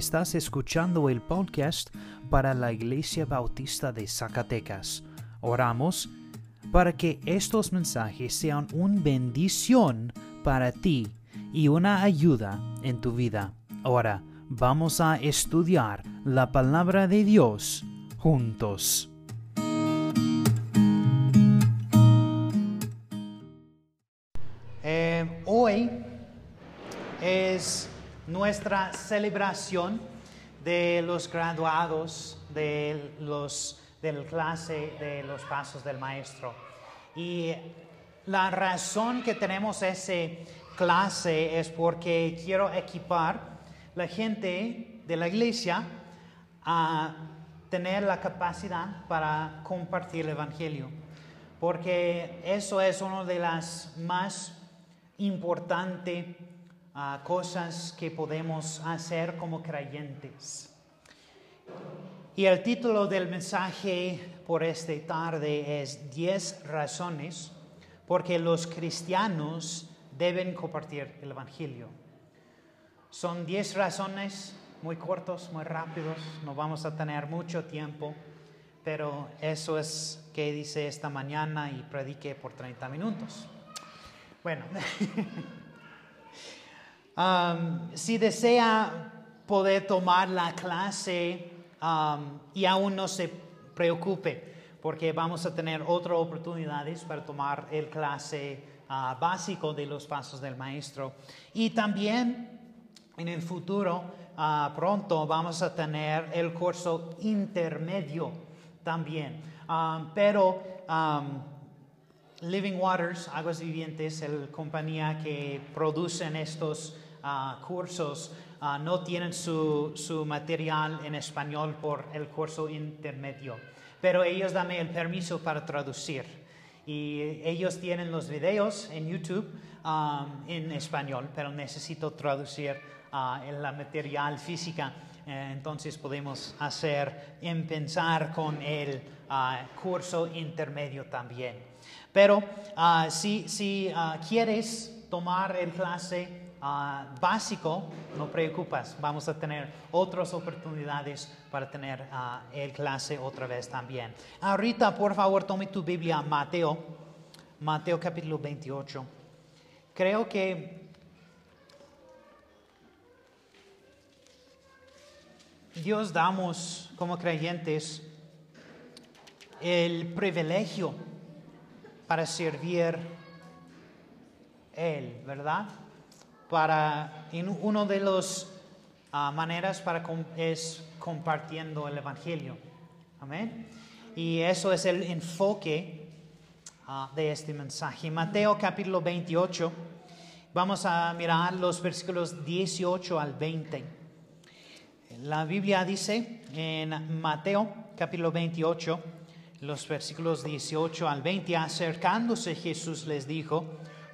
Estás escuchando el podcast para la Iglesia Bautista de Zacatecas. Oramos para que estos mensajes sean una bendición para ti y una ayuda en tu vida. Ahora vamos a estudiar la palabra de Dios juntos. Nuestra celebración de los graduados de los del clase de los pasos del maestro. Y la razón que tenemos esa clase es porque quiero equipar la gente de la iglesia a tener la capacidad para compartir el Evangelio. Porque eso es una de las más importantes ah, cosas que podemos hacer como creyentes. Y el título del mensaje por esta tarde es 10 razones porque los cristianos deben compartir el Evangelio. Son 10 razones muy cortos, muy rápidos, no vamos a tener mucho tiempo, pero eso es que dice esta mañana y prediqué por 30 minutos. Bueno, um, si desea poder tomar la clase um, y aún no se preocupe, porque vamos a tener otras oportunidades para tomar el clase uh, básico de los pasos del maestro. Y también en el futuro, uh, pronto, vamos a tener el curso intermedio también. Um, pero Living Waters, Aguas Vivientes, la compañía que producen estos uh, cursos, uh, no tienen su, su, material en español por el curso intermedio. Pero ellos dan el permiso para traducir. Y ellos tienen los videos en YouTube um, en español, pero necesito traducir la material física. Eh, entonces podemos hacer, en pensar con el curso intermedio también. Pero si, si quieres tomar el clase uh, básico, no preocupes, vamos a tener otras oportunidades para tener el clase otra vez también. Ahorita, por favor, tome tu Biblia, Mateo, Mateo capítulo 28. Creo que Dios damos como creyentes el privilegio para servir Él, ¿verdad? Para, en uno de las uh, maneras para es compartiendo el Evangelio. Amén. Y eso es el enfoque uh, de este mensaje. Mateo capítulo 28, vamos a mirar los versículos 18 al 20. La Biblia dice en Mateo capítulo 28, los versículos 18 al 20, acercándose Jesús les dijo,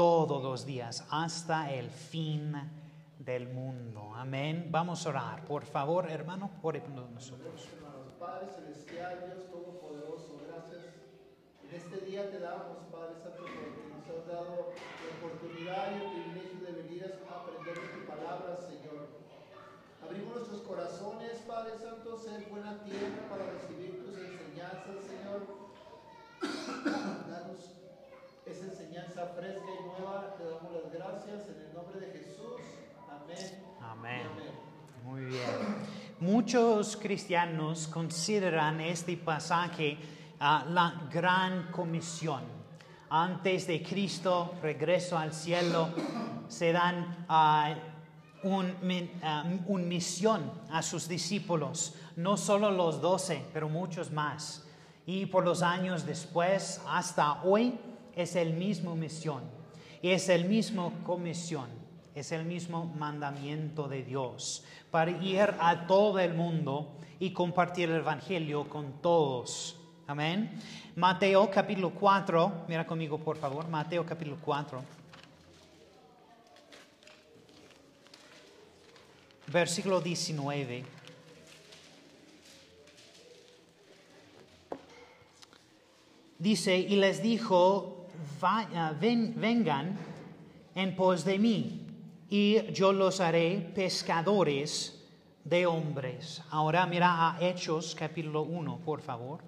todos los días hasta el fin del mundo. Amén. Vamos a orar. Por favor, hermano, ore por nosotros. Padre Celestial, Dios Todopoderoso, gracias. En este día te damos, Padre Santo, porque nos has dado la oportunidad y el privilegio de venir a aprender de tu palabra, Señor. Abrimos nuestros corazones, Padre Santo, ser buena tierra para recibir tus enseñanzas, Señor. Danos esa enseñanza fresca y nueva. Te damos las gracias en el nombre de Jesús. Amén. Amén. Muy bien. Muchos cristianos consideran este pasaje uh, la gran comisión. Antes de Cristo, regreso al cielo, se dan uh, un, uh, un misión a sus discípulos, no solo los doce, pero muchos más. Y por los años después, hasta hoy, es el mismo misión. Y es el mismo comisión. Es el mismo mandamiento de Dios para ir a todo el mundo y compartir el Evangelio con todos. Amén. Mateo capítulo 4, mira conmigo por favor, Mateo capítulo 4. Versículo 19. Dice, y les dijo, "Va- ven- vengan en pos de mí, y yo los haré pescadores de hombres. Ahora mira a Hechos capítulo 1, por favor.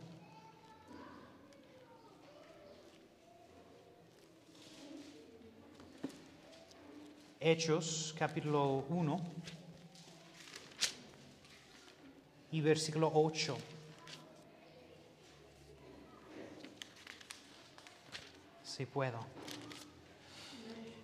Hechos capítulo 1 y versículo 8. Si puedo.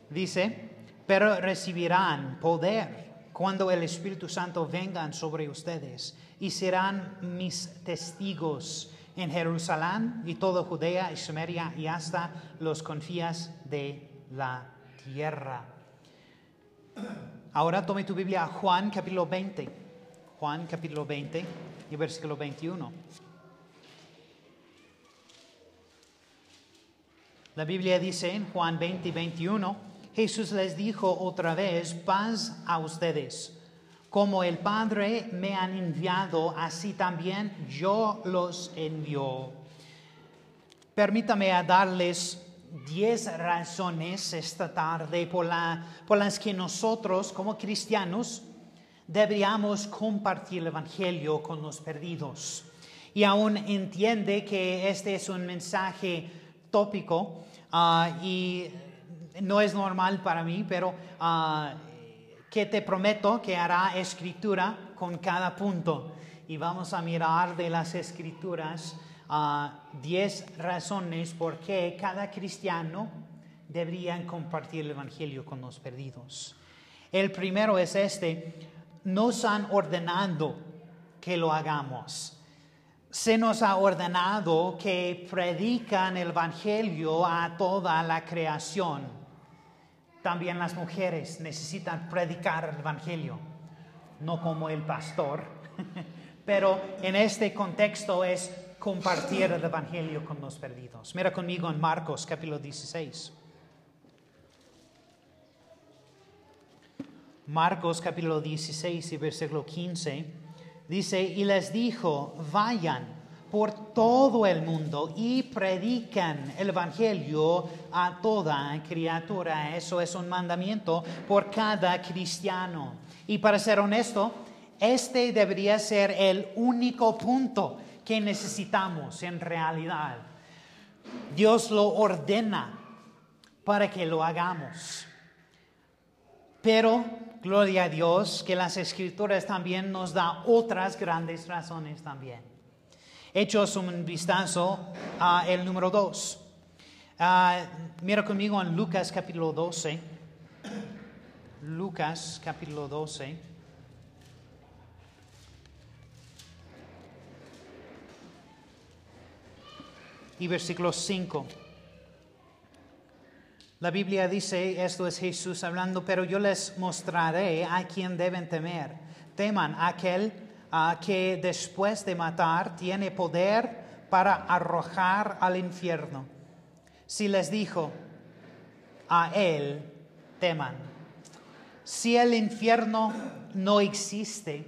Dice, pero recibirán poder cuando el Espíritu Santo venga sobre ustedes y serán mis testigos en Jerusalén y toda Judea y Samaria y hasta los confías de la tierra. Ahora tome tu Biblia a Juan capítulo 20. Juan capítulo 20 y versículo 21. La Biblia dice en Juan 20 y 21, Jesús les dijo otra vez, paz a ustedes. Como el Padre me han enviado, así también yo los envío. Permítame darles diez razones esta tarde por, por las que nosotros como cristianos deberíamos compartir el Evangelio con los perdidos. Y aún entiende que este es un mensaje tópico ah, y no es normal para mí, pero ah, que te prometo que hará escritura con cada punto. Y vamos a mirar de las escrituras ah, 10 razones por qué cada cristiano debería compartir el Evangelio con los perdidos. El primero es este, nos han ordenado que lo hagamos. Se nos ha ordenado que predican el Evangelio a toda la creación. También las mujeres necesitan predicar el Evangelio, no como el pastor, pero en este contexto es compartir el Evangelio con los perdidos. Mira conmigo en Marcos capítulo 16. Marcos capítulo 16 y versículo 15 dice, y les dijo, vayan por todo el mundo y predican el Evangelio a toda criatura. Eso es un mandamiento por cada cristiano. Y para ser honesto, este debería ser el único punto que necesitamos en realidad. Dios lo ordena para que lo hagamos. Pero, gloria a Dios, que las escrituras también nos da otras grandes razones también. Hechos un vistazo a el número 2. mira conmigo en Lucas capítulo 12. Lucas capítulo 12. Y versículo 5. La Biblia dice, esto es Jesús hablando, pero yo les mostraré a quien deben temer. Teman a aquel ah, que después de matar tiene poder para arrojar al infierno. Si les dijo, a él teman. Si el infierno no existe,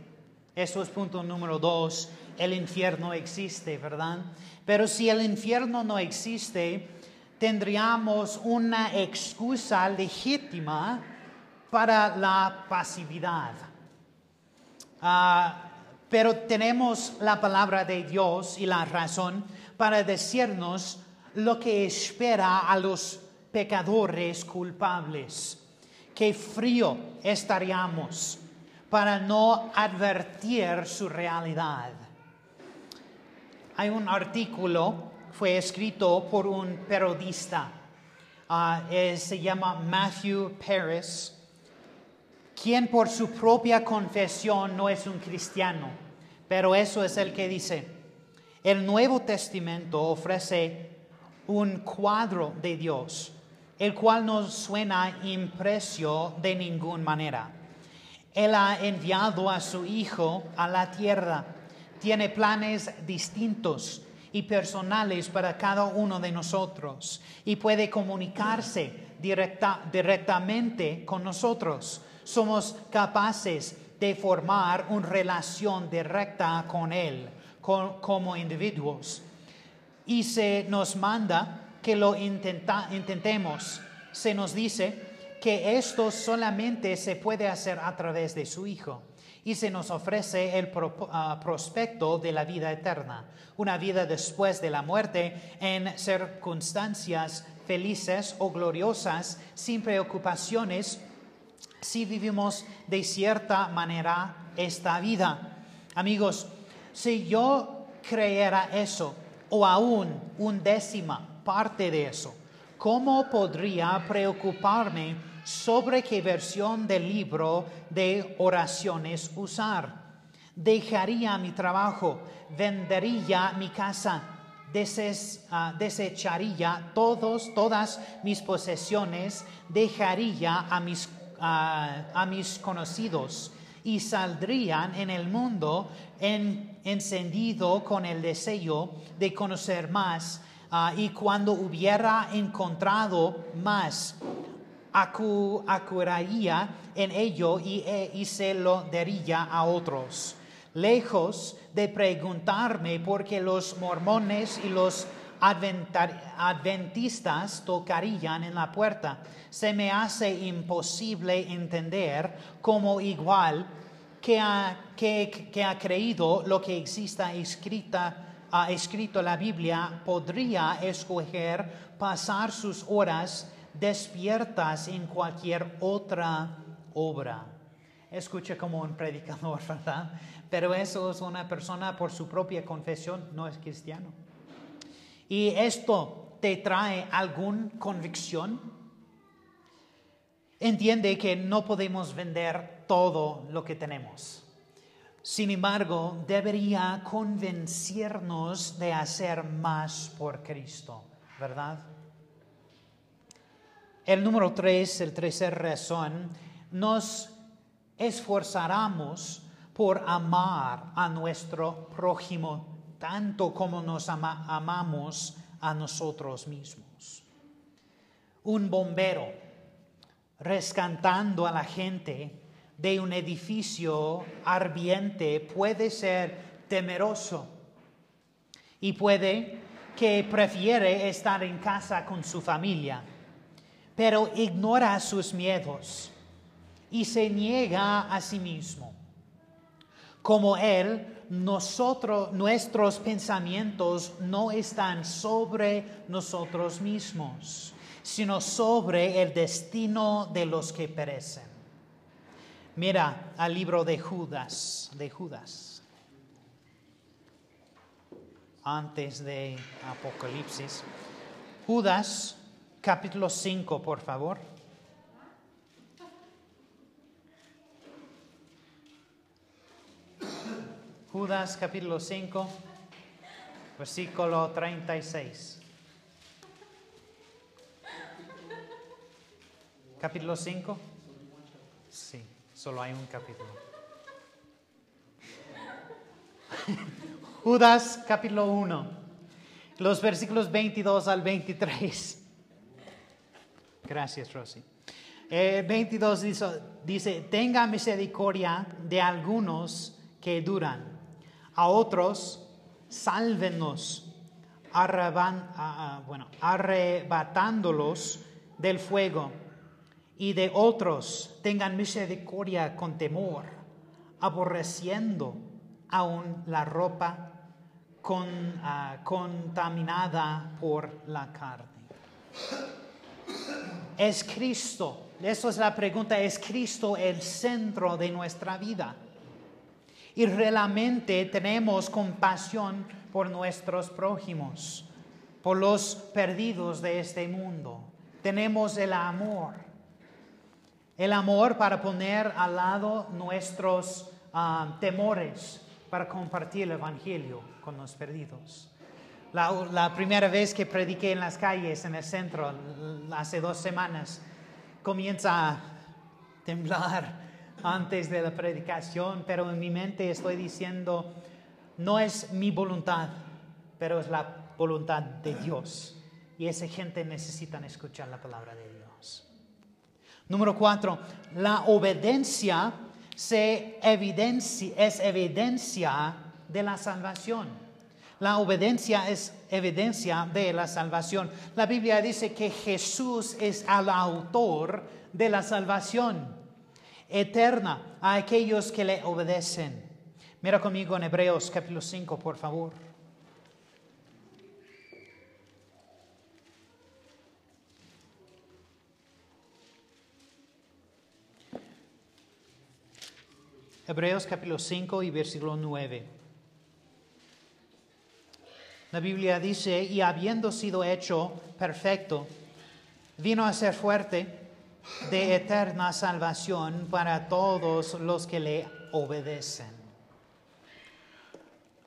eso es punto número dos, el infierno existe, ¿verdad? Pero si el infierno no existe, tendríamos una excusa legítima para la pasividad. Ah, pero tenemos la palabra de Dios y la razón para decirnos lo que espera a los pecadores culpables. Qué frío estaríamos para no advertir su realidad. Hay un artículo fue escrito por un periodista. ah, se llama Matthew Paris, quien por su propia confesión no es un cristiano, pero eso es el que dice. El Nuevo Testamento ofrece un cuadro de Dios el cual no suena imprecio de ninguna manera. Él ha enviado a su Hijo a la tierra. Tiene planes distintos y personales para cada uno de nosotros y puede comunicarse directa, directamente con nosotros. Somos capaces de formar una relación directa con Él como individuos. Y se nos manda que lo intentemos. Se nos dice que esto solamente se puede hacer a través de su Hijo. Y se nos ofrece el ah, prospecto de la vida eterna, una vida después de la muerte en circunstancias felices o gloriosas, sin preocupaciones, si vivimos de cierta manera esta vida. Amigos, si yo creyera eso, o aún un décima parte de eso, ¿cómo podría preocuparme sobre qué versión del libro de oraciones usar? Dejaría mi trabajo, vendería mi casa, ah, desecharía todos, todas mis posesiones, dejaría a mis, ah, a mis conocidos y saldrían en el mundo encendido con el deseo de conocer más Ah, y cuando hubiera encontrado más, acudiría en ello e, y, se lo daría a otros. Lejos de preguntarme por qué los mormones y los adventistas tocarían en la puerta, se me hace imposible entender cómo igual que ha, que ha creído lo que exista escrita ha escrito la Biblia podría escoger pasar sus horas despiertas en cualquier otra obra. Escucha como un predicador, ¿verdad? Pero eso es una persona por su propia confesión, no es cristiano. ¿Y esto te trae alguna convicción? Entiende que no podemos vender todo lo que tenemos. Sin embargo, debería convencernos de hacer más por Cristo, ¿verdad? El número tres, el tercer razón, nos esforzaremos por amar a nuestro prójimo tanto como nos amamos a nosotros mismos. Un bombero rescatando a la gente de un edificio ardiente puede ser temeroso y puede que prefiere estar en casa con su familia, pero ignora sus miedos y se niega a sí mismo. Como Él, nosotros, nuestros pensamientos no están sobre nosotros mismos, sino sobre el destino de los que perecen. Mira al libro de Judas, de Judas. Antes de Apocalipsis. Judas, capítulo 5, por favor. Judas capítulo 5, versículo 36. Capítulo 5. Sí. Solo hay un capítulo. Judas capítulo 1, los versículos 22 al 23. Gracias, Rosy. 22 dice, dice, tenga misericordia de algunos que duran, a otros sálvenos, bueno, arrebatándolos del fuego y de otros tengan misericordia con temor, aborreciendo aún la ropa ah, contaminada por la carne. ¿Es Cristo? Eso es la pregunta. ¿Es Cristo el centro de nuestra vida? Y realmente tenemos compasión por nuestros prójimos, por los perdidos de este mundo. Tenemos el amor el amor para poner al lado nuestros ah, temores, para compartir el Evangelio con los perdidos. La, primera vez que prediqué en las calles, en el centro, hace dos semanas, comienza a temblar antes de la predicación, pero en mi mente estoy diciendo, no es mi voluntad, pero es la voluntad de Dios. Y esa gente necesita escuchar la palabra de Dios. Número cuatro, la obediencia se evidencia, es evidencia de la salvación. La obediencia es evidencia de la salvación. La Biblia dice que Jesús es el autor de la salvación eterna a aquellos que le obedecen. Mira conmigo en Hebreos capítulo 5, por favor. Hebreos capítulo 5 y versículo 9. La Biblia dice, y habiendo sido hecho perfecto, vino a ser fuerte de eterna salvación para todos los que le obedecen.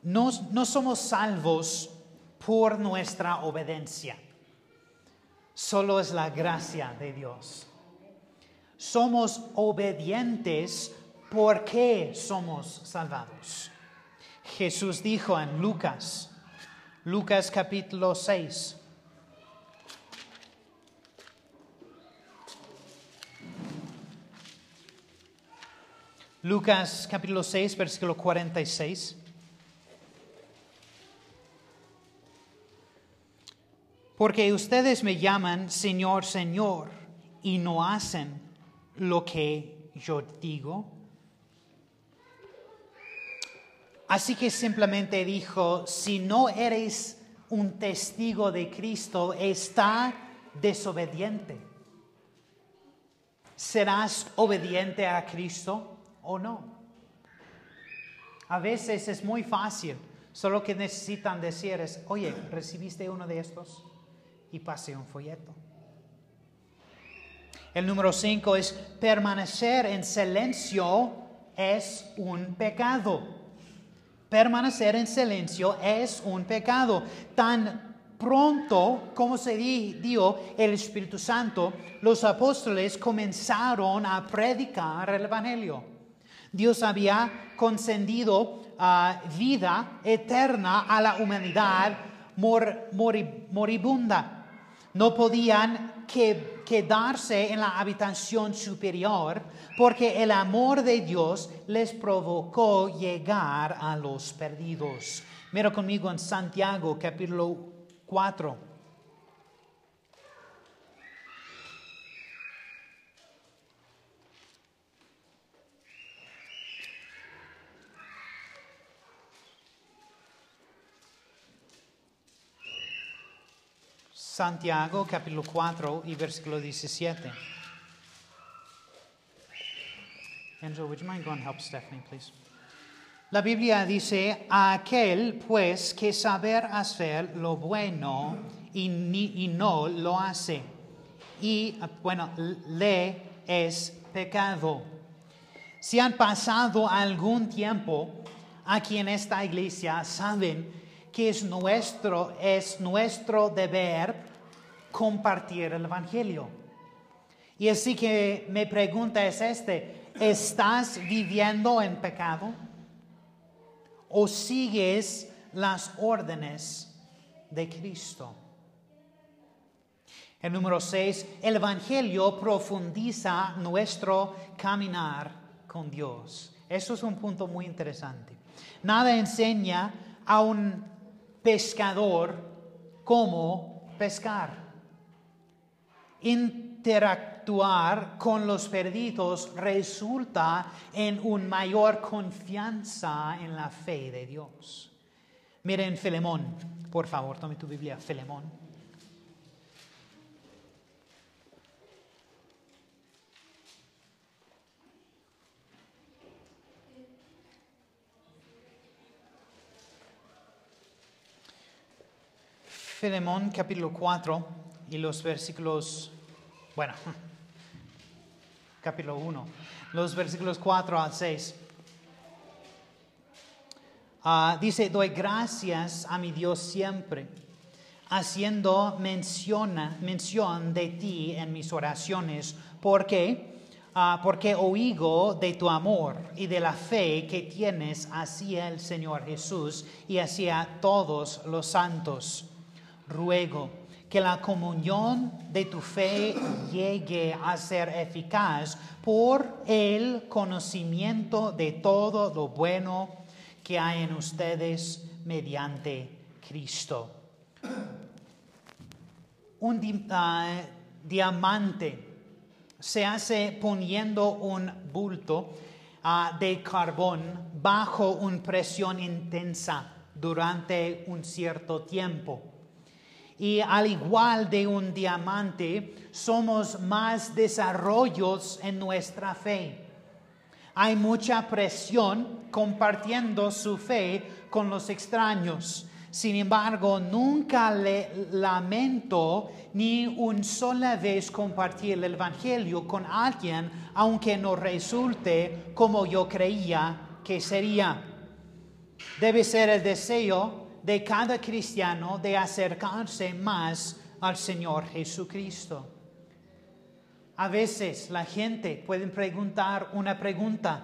No, no somos salvos por nuestra obediencia, solo es la gracia de Dios. Somos obedientes porque somos salvados. Jesús dijo en Lucas, Lucas capítulo 6, Lucas capítulo 6, versículo 46. Porque ustedes me llaman Señor, Señor, y no hacen lo que yo digo. Así que simplemente dijo, si no eres un testigo de Cristo, está desobediente. ¿Serás obediente a Cristo o no? A veces es muy fácil, solo que necesitan decir oye, ¿recibiste uno de estos? Y pase un folleto. El número cinco es permanecer en silencio es un pecado. Permanecer en silencio es un pecado. Tan pronto como se di- dio el Espíritu Santo, los apóstoles comenzaron a predicar el Evangelio. Dios había concedido ah, vida eterna a la humanidad mor- mori- moribunda. No podían que- quedarse en la habitación superior porque el amor de Dios les provocó llegar a los perdidos. Mira conmigo en Santiago capítulo 4. Santiago capítulo 4 y versículo 17. Angel, would you mind going help Stephanie, please? La Biblia dice, a aquel pues que saber hacer lo bueno y, ni- y no lo hace, y bueno, le es pecado. Si han pasado algún tiempo aquí en esta iglesia, saben que es nuestro, es nuestro deber compartir el Evangelio. Y así que mi pregunta es este, ¿estás viviendo en pecado? ¿O sigues las órdenes de Cristo? El número 6, el Evangelio profundiza nuestro caminar con Dios. Eso es un punto muy interesante. Nada enseña a un pescador cómo pescar. Interactuar con los perdidos resulta en una mayor confianza en la fe de Dios. Miren Filemón, por favor, tome tu Biblia, Filemón. Filemón capítulo 4 y los versículos, bueno, capítulo 1, los versículos 4 al 6. Ah, dice, doy gracias a mi Dios siempre, haciendo menciona, mención de ti en mis oraciones, porque, ah, porque oigo de tu amor y de la fe que tienes hacia el Señor Jesús y hacia todos los santos. Ruego que la comunión de tu fe llegue a ser eficaz por el conocimiento de todo lo bueno que hay en ustedes mediante Cristo. Un ah, diamante se hace poniendo un bulto ah, de carbón bajo una presión intensa durante un cierto tiempo. Y al igual de un diamante, somos más desarrollos en nuestra fe. Hay mucha presión compartiendo su fe con los extraños. Sin embargo, nunca le lamento ni una sola vez compartir el Evangelio con alguien, aunque no resulte como yo creía que sería. Debe ser el deseo de cada cristiano de acercarse más al Señor Jesucristo. A veces la gente puede preguntar una pregunta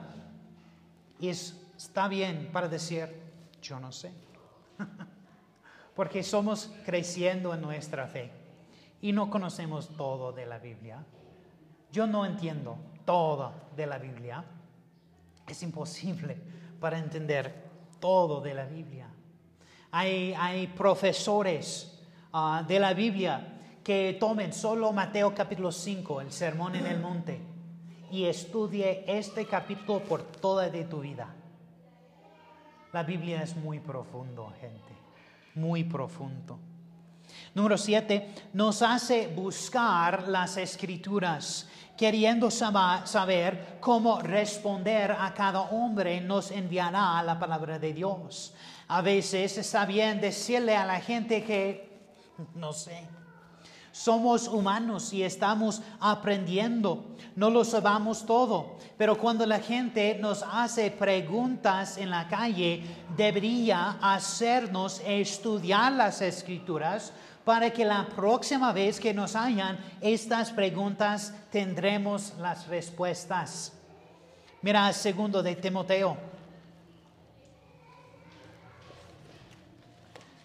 y es, está bien para decir, yo no sé. Porque somos creciendo en nuestra fe y no conocemos todo de la Biblia. Yo no entiendo todo de la Biblia. Es imposible para entender todo de la Biblia. Hay, hay profesores ah, de la Biblia que tomen solo Mateo capítulo 5, el sermón en el monte, y estudie este capítulo por toda de tu vida. La Biblia es muy profundo, gente, muy profundo. Número 7, nos hace buscar las escrituras, queriendo saber cómo responder a cada hombre, nos enviará la palabra de Dios. A veces está bien decirle a la gente que no sé. Somos humanos y estamos aprendiendo. No lo sabemos todo. Pero cuando la gente nos hace preguntas en la calle, debería hacernos estudiar las escrituras para que la próxima vez que nos hayan estas preguntas tendremos las respuestas. Mira, segundo de Timoteo.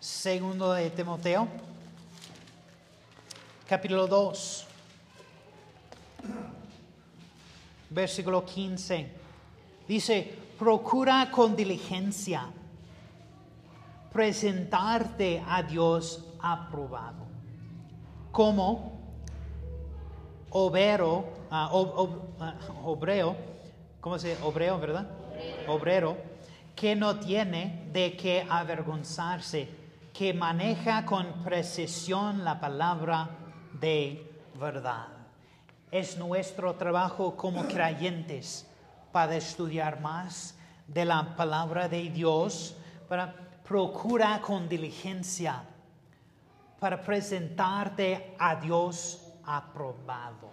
Segundo de Timoteo, capítulo 2, versículo 15. Dice, procura con diligencia presentarte a Dios aprobado, como obrero, ob- ob- obreo, ¿cómo se dice? Obreo, ¿verdad? Obrero, que no tiene de qué avergonzarse, que maneja con precisión la palabra de verdad. Es nuestro trabajo como creyentes para estudiar más de la palabra de Dios, para procurar con diligencia, para presentarte a Dios aprobado.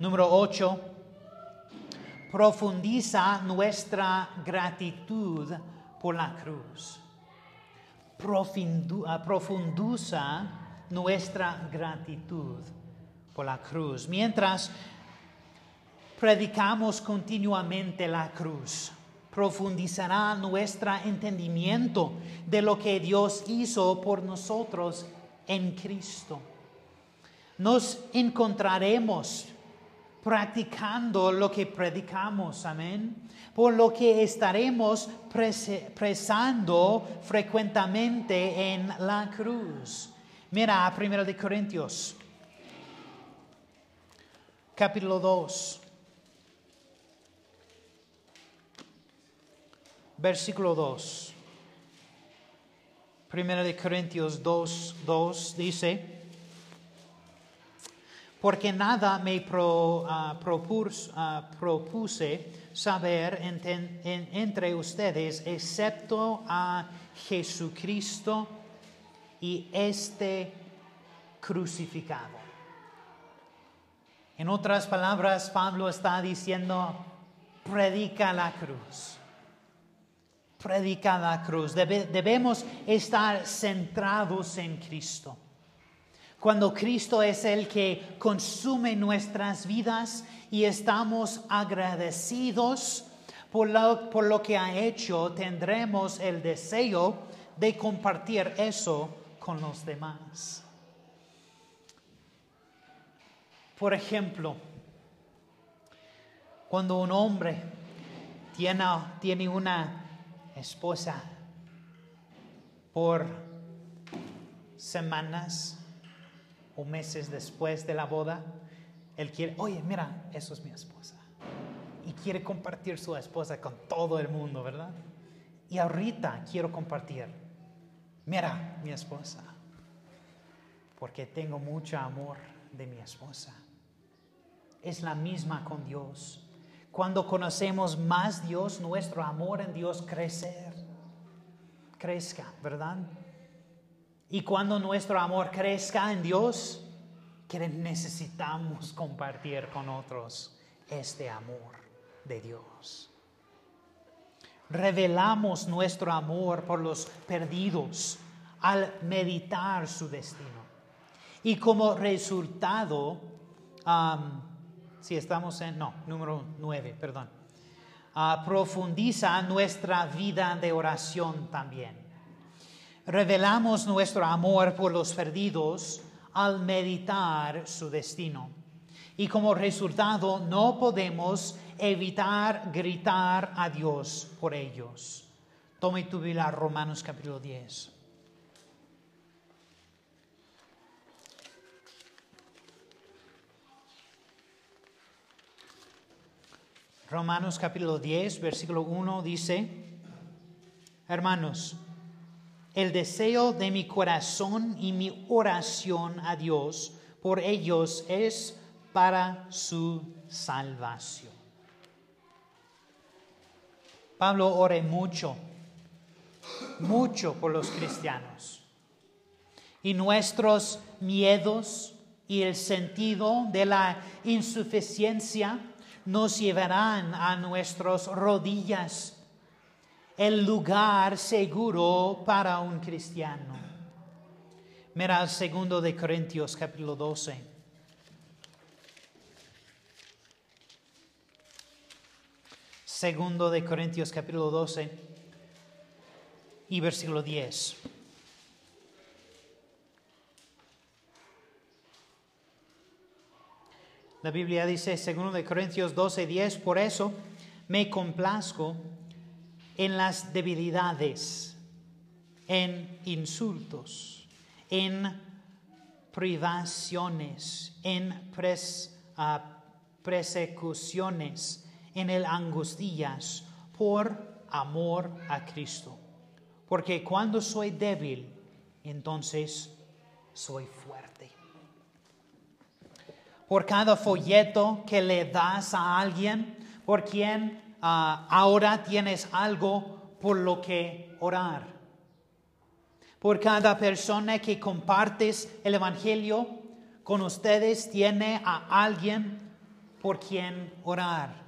Número 8. Profundiza nuestra gratitud por la cruz. Ah, profundiza nuestra gratitud por la cruz. Mientras predicamos continuamente la cruz, profundizará nuestro entendimiento de lo que Dios hizo por nosotros en Cristo. Nos encontraremos practicando lo que predicamos, amén. Por lo que estaremos presando frecuentemente en la cruz. Mira, 1 de Corintios, capítulo 2, versículo 2. 1 de Corintios 2, 2 dice, porque nada me ah, ah, propuse saber entre ustedes excepto a Jesucristo y este crucificado. En otras palabras, Pablo está diciendo, predica la cruz, predica la cruz. Debe- debemos estar centrados en Cristo. Cuando Cristo es el que consume nuestras vidas y estamos agradecidos por lo, por lo que ha hecho, tendremos el deseo de compartir eso con los demás. Por ejemplo, cuando un hombre tiene, tiene una esposa por semanas o meses después de la boda, él quiere, oye, mira, eso es mi esposa. Y quiere compartir su esposa con todo el mundo, ¿verdad? Y ahorita quiero compartir, mira, mi esposa, porque tengo mucho amor de mi esposa. Es la misma con Dios. Cuando conocemos más Dios, nuestro amor en Dios crecer, crezca, ¿verdad? Y cuando nuestro amor crezca en Dios, que necesitamos compartir con otros este amor de Dios. Revelamos nuestro amor por los perdidos al meditar su destino. Y como resultado, am, si estamos en, no, número nueve, perdón, ah, profundiza nuestra vida de oración también. Revelamos nuestro amor por los perdidos al meditar su destino. Y como resultado no podemos evitar gritar a Dios por ellos. Tome tu Biblia, Romanos capítulo 10. Romanos capítulo 10, versículo 1 dice, hermanos, el deseo de mi corazón y mi oración a Dios por ellos es para su salvación. Pablo ore mucho, mucho por los cristianos. Y nuestros miedos y el sentido de la insuficiencia nos llevarán a nuestras rodillas, el lugar seguro para un cristiano. Mira el segundo de Corintios capítulo 12. Segundo de Corintios capítulo 12 y versículo 10. La Biblia dice, segundo de Corintios 12, 10, por eso me complazco en las debilidades, en insultos, en privaciones, en pres- ah, persecuciones, en el angustias, por amor a Cristo. Porque cuando soy débil, entonces soy fuerte. Por cada folleto que le das a alguien, por quien ahora tienes algo por lo que orar. Por cada persona que compartes el Evangelio con ustedes, tiene a alguien por quien orar.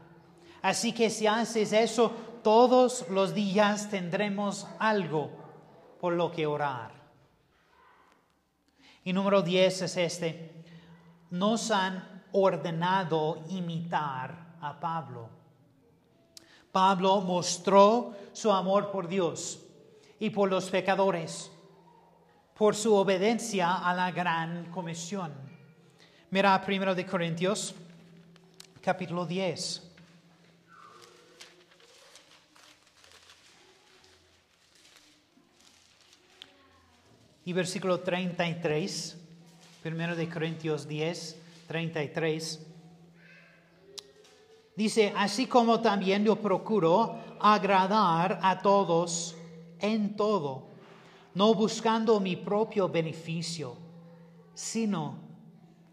Así que si haces eso, todos los días tendremos algo por lo que orar. Y número 10 es este. Nos han ordenado imitar a Pablo. Pablo mostró su amor por Dios y por los pecadores, por su obediencia a la gran comisión. Mira primero de Corintios, capítulo 10. y versículo 33, primero de Corintios 10, 33, dice, así como también yo procuro agradar a todos en todo, no buscando mi propio beneficio, sino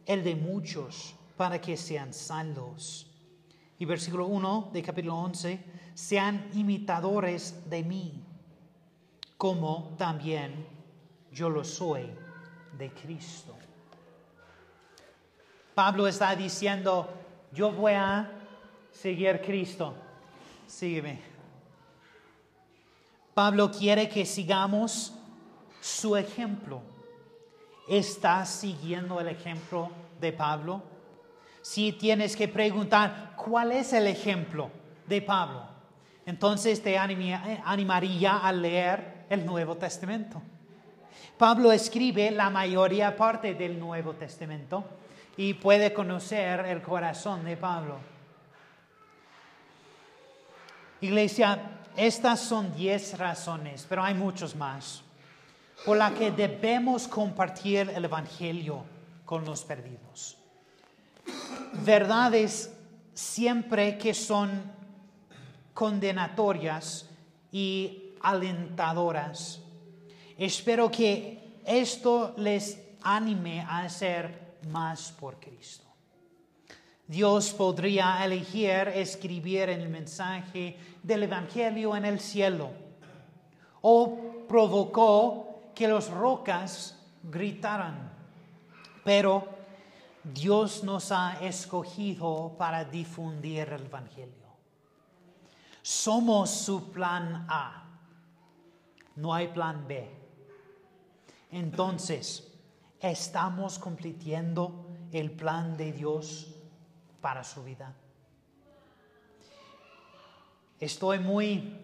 el de muchos para que sean salvos. Y versículo 1 de capítulo 11, sean imitadores de mí, como también yo lo soy de Cristo. Pablo está diciendo, yo voy a seguir Cristo, sígueme. Pablo quiere que sigamos su ejemplo. ¿Estás siguiendo el ejemplo de Pablo? Si tienes que preguntar, ¿cuál es el ejemplo de Pablo? Entonces te animaría a leer el Nuevo Testamento. Pablo escribe la mayoría parte del Nuevo Testamento y puede conocer el corazón de Pablo. Iglesia, estas son diez razones, pero hay muchos más, por las que debemos compartir el Evangelio con los perdidos. Verdades siempre que son condenatorias y alentadoras. Espero que esto les anime a hacer más por Cristo. Dios podría elegir escribir el mensaje del Evangelio en el cielo o provocó que los rocas gritaran. Pero Dios nos ha escogido para difundir el Evangelio. Somos su plan A. No hay plan B. Entonces, estamos cumpliendo el plan de Dios para su vida. Estoy muy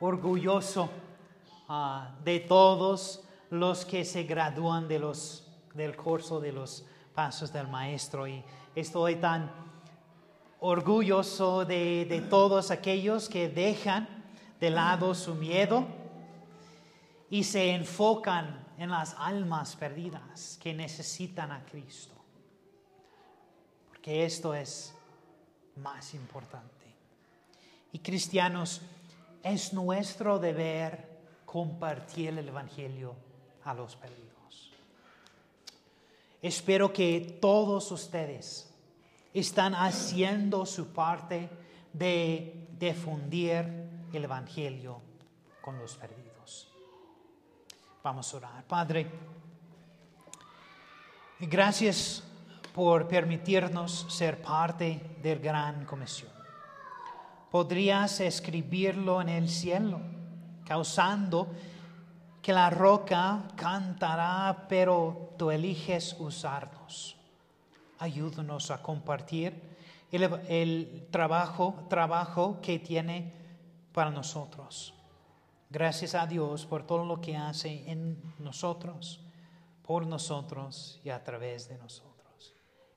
orgulloso ah, de todos los que se gradúan de los, del curso de los pasos del maestro y estoy tan orgulloso de, todos aquellos que dejan de lado su miedo y se enfocan en las almas perdidas que necesitan a Cristo. Porque esto es más importante. Y cristianos, es nuestro deber compartir el Evangelio a los perdidos. Espero que todos ustedes están haciendo su parte de difundir el Evangelio con los perdidos. Vamos a orar. Padre, gracias por permitirnos ser parte del gran comisión. Podrías escribirlo en el cielo, causando que la roca cantará, pero tú eliges usarnos ayúdanos a compartir el, trabajo, trabajo que tiene para nosotros. Gracias a Dios por todo lo que hace en nosotros, por nosotros y a través de nosotros.